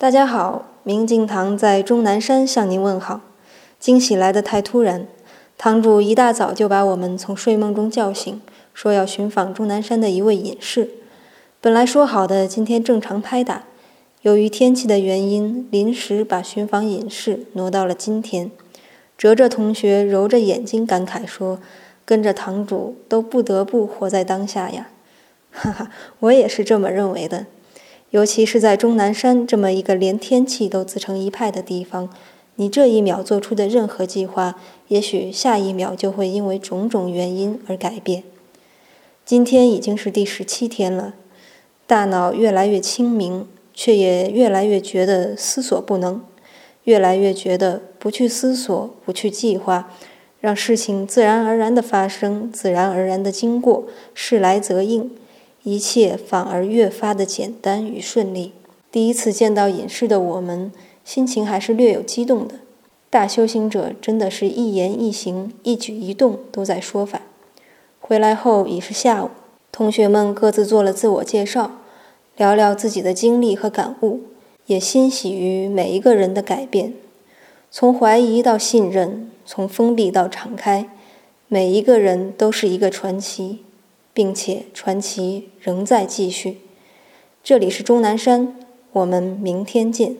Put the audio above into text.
大家好，明镜堂在终南山向您问好。惊喜来得太突然，堂主一大早就把我们从睡梦中叫醒，说要寻访终南山的一位隐士。本来说好的今天正常拍打，由于天气的原因，临时把寻访隐士挪到了今天。哲哲同学揉着眼睛感慨说：“跟着堂主都不得不活在当下呀。”哈哈，我也是这么认为的。尤其是在终南山这么一个连天气都自成一派的地方，你这一秒做出的任何计划，也许下一秒就会因为种种原因而改变。今天已经是第十七天了，大脑越来越清明，却也越来越觉得思索不能，越来越觉得不去思索、不去计划，让事情自然而然的发生、自然而然的经过，事来则应。一切反而越发的简单与顺利。第一次见到隐士的我们，心情还是略有激动的。大修行者真的是一言一行、一举一动都在说法。回来后已是下午，同学们各自做了自我介绍，聊聊自己的经历和感悟，也欣喜于每一个人的改变，从怀疑到信任，从封闭到敞开，每一个人都是一个传奇。并且传奇仍在继续。这里是钟南山，我们明天见。